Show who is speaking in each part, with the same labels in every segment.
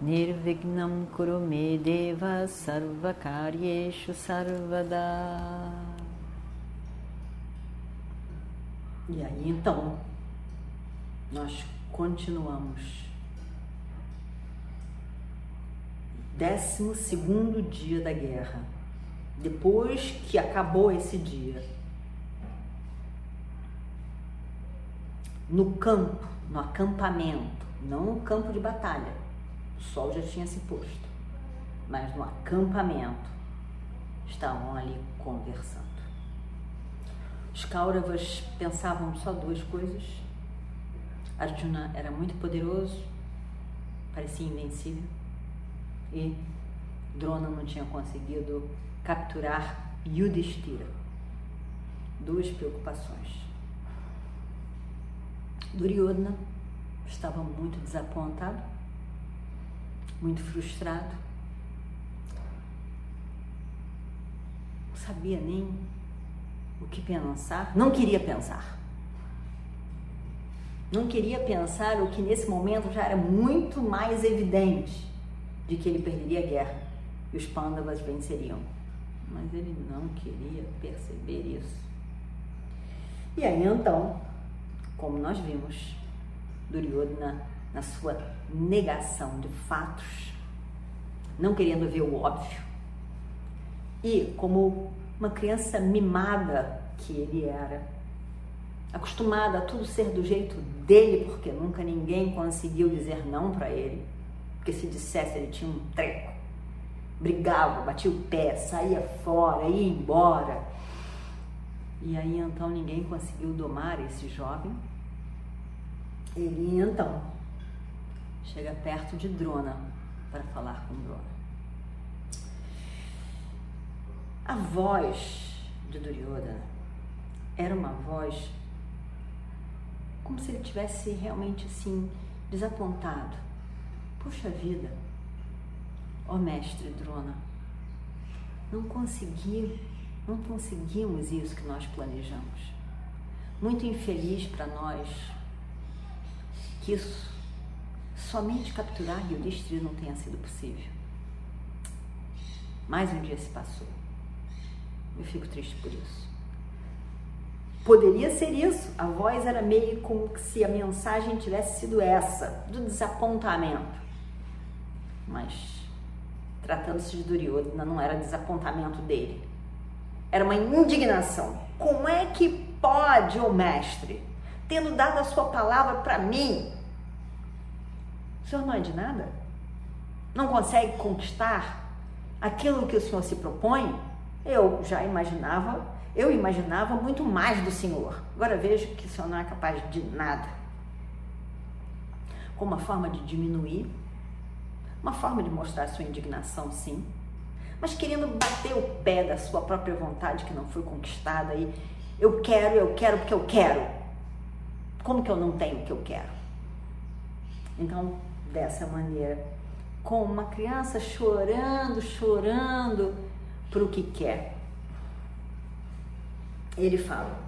Speaker 1: Nirvignam Kurumedeva Sarvakaryeshu Sarvada. E aí então, nós continuamos. Décimo segundo dia da guerra. Depois que acabou esse dia, no campo, no acampamento, não no campo de batalha. O sol já tinha se posto, mas no acampamento estavam ali conversando. Os Kauravas pensavam só duas coisas. Arjuna era muito poderoso, parecia invencível, e Drona não tinha conseguido capturar Yudhishthira. Duas preocupações. Duryodhana estava muito desapontado, muito frustrado. Não sabia nem o que pensar, não queria pensar. Não queria pensar o que nesse momento já era muito mais evidente de que ele perderia a guerra e os Pandavas venceriam. Mas ele não queria perceber isso. E aí então como nós vimos, Duryodhana na sua negação de fatos, não querendo ver o óbvio, e como uma criança mimada que ele era, acostumada a tudo ser do jeito dele, porque nunca ninguém conseguiu dizer não para ele, porque se dissesse ele tinha um treco, brigava, batia o pé, saía fora, ia embora. E aí então ninguém conseguiu domar esse jovem ele então chega perto de Drona para falar com Drona. A voz de Duryodhana era uma voz como se ele tivesse realmente assim desapontado. Puxa vida, ó mestre Drona, não consegui, não conseguimos isso que nós planejamos. Muito infeliz para nós que isso, somente capturar Yudhishthira não tenha sido possível. Mais um dia se passou. Eu fico triste por isso. Poderia ser isso. A voz era meio como se a mensagem tivesse sido essa, do desapontamento. Mas, tratando-se de Duryodhana, não era desapontamento dele. Era uma indignação. Como é que pode, oh mestre, tendo dado a sua palavra para mim, o senhor não é de nada? Não consegue conquistar aquilo que o senhor se propõe? Eu já imaginava, eu imaginava muito mais do senhor. Agora vejo que o senhor não é capaz de nada. Como uma forma de diminuir, uma forma de mostrar sua indignação, sim, mas querendo bater o pé da sua própria vontade que não foi conquistada e eu quero, eu quero porque eu quero. Como que eu não tenho o que eu quero? Então, dessa maneira, com uma criança chorando, chorando para o que quer, ele fala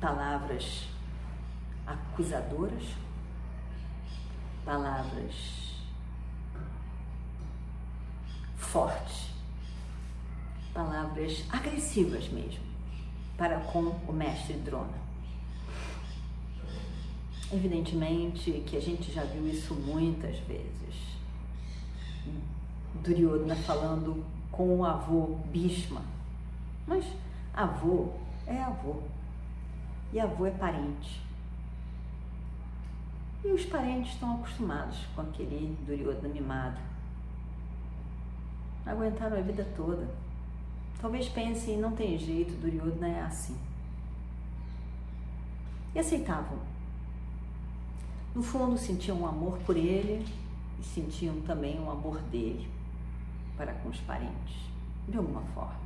Speaker 1: palavras acusadoras, palavras fortes, palavras agressivas mesmo, para com o mestre Drona. Evidentemente que a gente já viu isso muitas vezes. Duryodhana falando com o avô Bhishma. Mas avô é avô. E avô é parente. E os parentes estão acostumados com aquele Duryodhana mimado. Aguentaram a vida toda. Talvez pensem, não tem jeito, Duryodhana é assim. E aceitavam no fundo, sentiam um amor por ele e sentiam também um amor dele. para com os parentes, de alguma forma.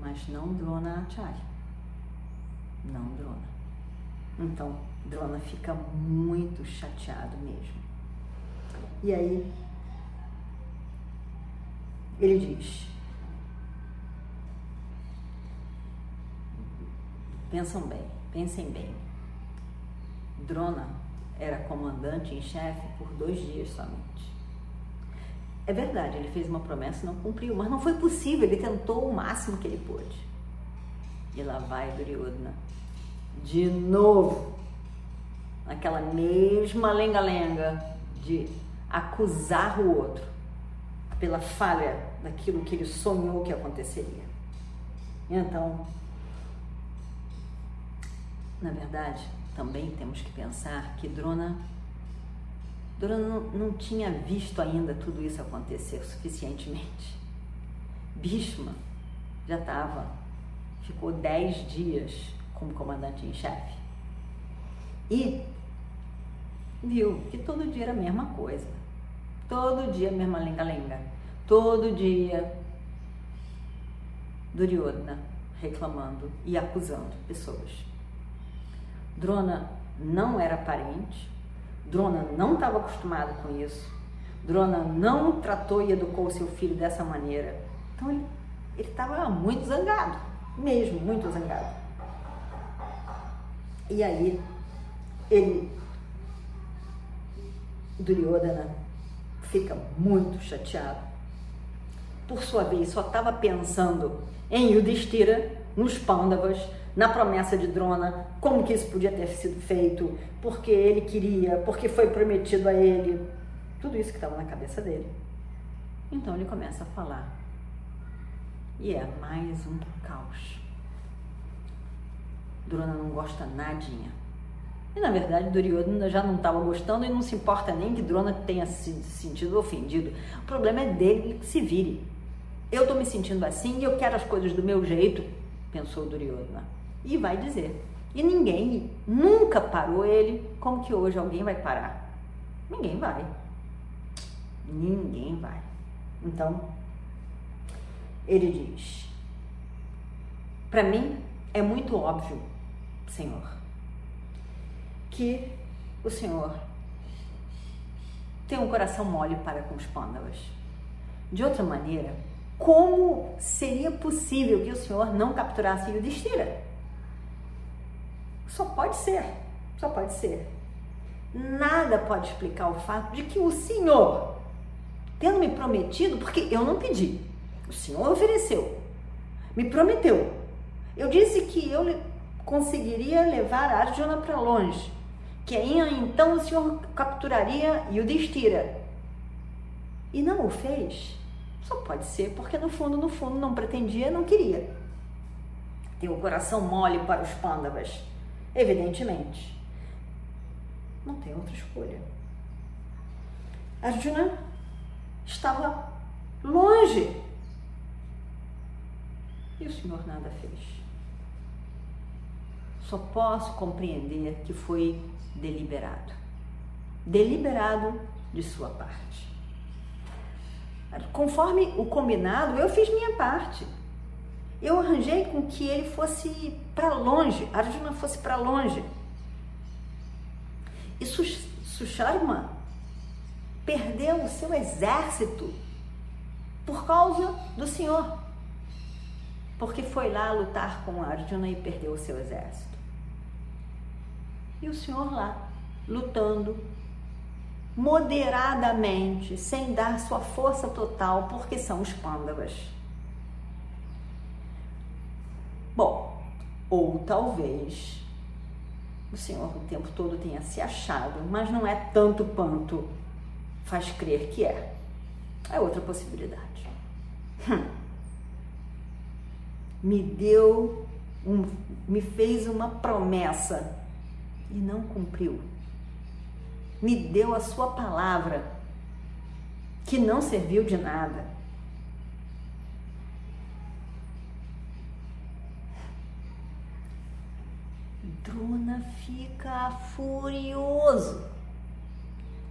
Speaker 1: Mas não Drona Acharya. Não Drona. Então, Drona fica muito chateado mesmo. E aí, ele diz: Pensam bem, pensem bem. Drona era comandante em chefe por dois dias somente. É verdade, ele fez uma promessa e não cumpriu, mas não foi possível, ele tentou o máximo que ele pôde. E lá vai Duryodhana, de novo, naquela mesma lenga-lenga de acusar o outro pela falha daquilo que ele sonhou que aconteceria. Então, na verdade, também temos que pensar que Drona, Drona não, não tinha visto ainda tudo isso acontecer suficientemente. Bhishma já estava, ficou dez dias como comandante em chefe e viu que todo dia era a mesma coisa. Todo dia a mesma lenga-lenga. Todo dia Duryodhana reclamando e acusando pessoas. Drona não era parente, Drona não estava acostumado com isso, Drona não tratou e educou seu filho dessa maneira. Então ele estava muito zangado, mesmo muito zangado. E aí ele, Duryodhana, fica muito chateado. Por sua vez, só estava pensando em Yudhishthira, nos Pandavas, na promessa de Drona, como que isso podia ter sido feito, porque ele queria, porque foi prometido a ele, tudo isso que estava na cabeça dele. Então ele começa a falar. E é mais um caos. Drona não gosta nadinha. E na verdade Duryodhana já não estava gostando e não se importa nem que Drona tenha se sentido ofendido. O problema é dele que se vire. Eu estou me sentindo assim e eu quero as coisas do meu jeito, pensou Duryodhana e vai dizer. E ninguém nunca parou ele, como que hoje alguém vai parar? Ninguém vai. Ninguém vai. Então, ele diz: Para mim é muito óbvio, Senhor, que o Senhor tem um coração mole para com os pândavas. De outra maneira, como seria possível que o Senhor não capturasse o Yudhishthira? Só pode ser, só pode ser. Nada pode explicar o fato de que o Senhor, tendo me prometido, porque eu não pedi, o Senhor ofereceu, me prometeu. Eu disse que eu conseguiria levar Arjuna para longe, que aí então o Senhor capturaria Yudhishthira. E não o fez. Só pode ser porque no fundo, no fundo, não pretendia, não queria. Tem o coração mole para os pândavas. Evidentemente, não tem outra escolha. Arjuna estava longe e o Senhor nada fez. Só posso compreender que foi deliberado deliberado de sua parte. Conforme o combinado, eu fiz minha parte eu arranjei com que ele fosse para longe, Arjuna fosse para longe. E Susharma perdeu o seu exército por causa do Senhor. Porque foi lá lutar com Arjuna e perdeu o seu exército. E o Senhor lá, lutando moderadamente, sem dar sua força total, porque são os pândavas. Bom, ou talvez o Senhor o tempo todo tenha se achado, mas não é tanto quanto faz crer que é. É outra possibilidade. Hum. Me deu, um, me fez uma promessa e não cumpriu. Me deu a sua palavra que não serviu de nada Drona fica furioso.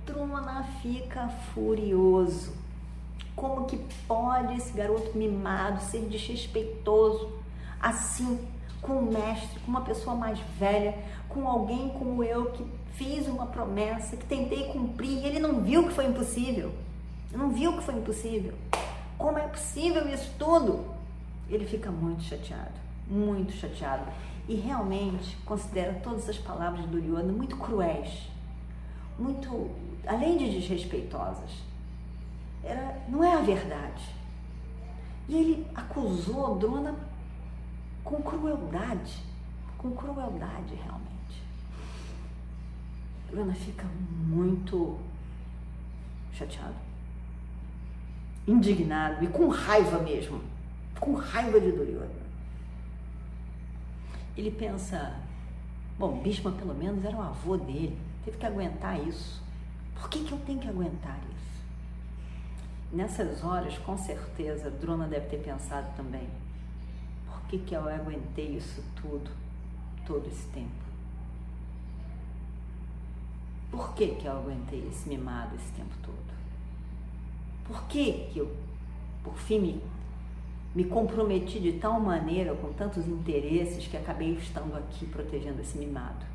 Speaker 1: Drona fica furioso. Como que pode esse garoto mimado ser desrespeitoso assim com o mestre, com uma pessoa mais velha, com alguém como eu que fiz uma promessa, que tentei cumprir e ele não viu que foi impossível? Não viu que foi impossível? Como é possível isso tudo? Ele fica muito chateado, muito chateado e realmente considera todas as palavras de Duryodhana muito cruéis, muito, além de desrespeitosas. Era, não é a verdade. E ele acusou Drona com crueldade, com crueldade realmente. Drona fica muito chateado, indignado e com raiva mesmo, com raiva de Duryodhana. Ele pensa, bom, Bhishma pelo menos era o avô dele, teve que aguentar isso. Por que, que eu tenho que aguentar isso? Nessas horas, com certeza, Drona deve ter pensado também, por que, que eu aguentei isso tudo, todo esse tempo? Por que, que eu aguentei esse mimado esse tempo todo? Por que, que eu, por fim, me, me comprometi de tal maneira, com tantos interesses, que acabei estando aqui protegendo esse mimado?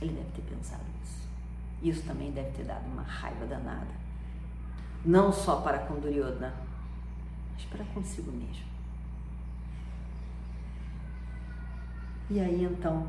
Speaker 1: Ele deve ter pensado nisso. Isso também deve ter dado uma raiva danada. Não só para com Duryodhana, mas para consigo mesmo. E aí então